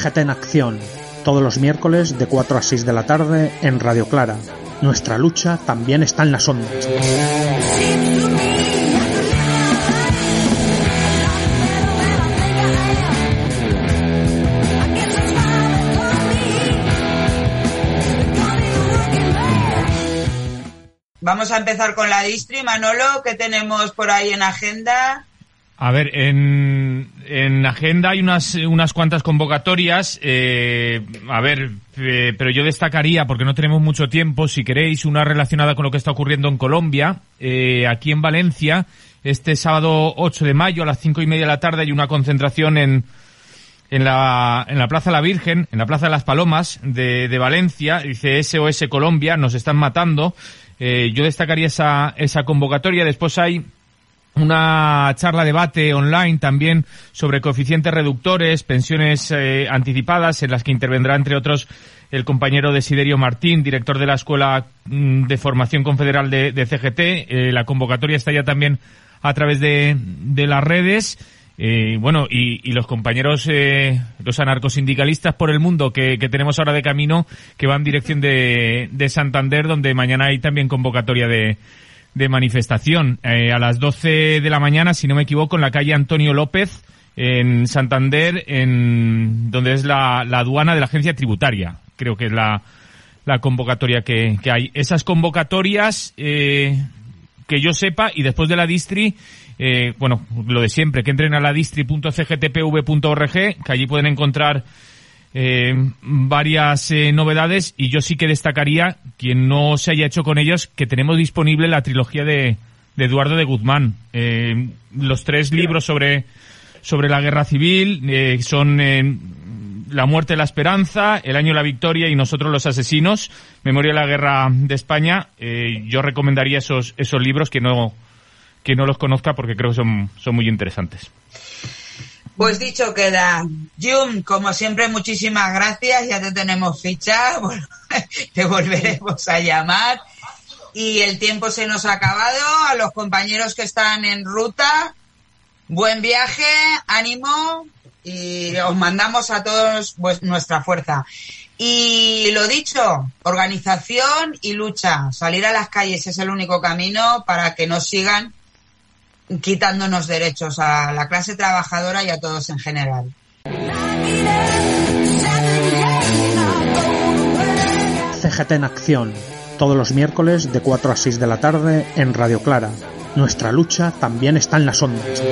CGT en acción, todos los miércoles de 4 a 6 de la tarde en Radio Clara. Nuestra lucha también está en las ondas. Vamos a empezar con la distri, Manolo, ¿qué tenemos por ahí en agenda? A ver, en, en agenda hay unas, unas cuantas convocatorias. Eh, a ver, eh, pero yo destacaría, porque no tenemos mucho tiempo, si queréis, una relacionada con lo que está ocurriendo en Colombia. Eh, aquí en Valencia, este sábado 8 de mayo a las cinco y media de la tarde hay una concentración en, en la, en la Plaza La Virgen, en la Plaza de las Palomas de, de Valencia. Dice SOS Colombia, nos están matando. Eh, yo destacaría esa, esa convocatoria. Después hay una charla debate online también sobre coeficientes reductores, pensiones eh, anticipadas, en las que intervendrá, entre otros, el compañero Desiderio Martín, director de la Escuela mm, de Formación Confederal de, CGT. Eh, la convocatoria está ya también a través de, de las redes. Eh, bueno, y, los compañeros, eh, los anarcosindicalistas por el mundo que, que, tenemos ahora de camino, que van en dirección de, de Santander, donde mañana hay también convocatoria de, de manifestación. Eh, a las 12 de la mañana, si no me equivoco, en la calle Antonio López, en Santander, en donde es la, la aduana de la agencia tributaria. Creo que es la, la convocatoria que, que hay. Esas convocatorias, eh, que yo sepa, y después de la distri, eh, bueno, lo de siempre, que entren a la distri.cgtpv.org, que allí pueden encontrar eh, varias eh, novedades y yo sí que destacaría, quien no se haya hecho con ellos, que tenemos disponible la trilogía de, de Eduardo de Guzmán. Eh, los tres libros sobre, sobre la guerra civil eh, son La muerte de la esperanza, El año de la victoria y Nosotros los asesinos, Memoria de la guerra de España. Yo recomendaría esos, esos libros que no que no los conozca porque creo que son, son muy interesantes. Pues dicho queda. Jun, como siempre, muchísimas gracias. Ya te tenemos ficha. Te volveremos a llamar. Y el tiempo se nos ha acabado. A los compañeros que están en ruta, buen viaje, ánimo. Y os mandamos a todos pues, nuestra fuerza. Y lo dicho, organización y lucha. Salir a las calles es el único camino para que nos sigan quitándonos derechos a la clase trabajadora y a todos en general. CGT en acción, todos los miércoles de 4 a 6 de la tarde en Radio Clara. Nuestra lucha también está en las ondas.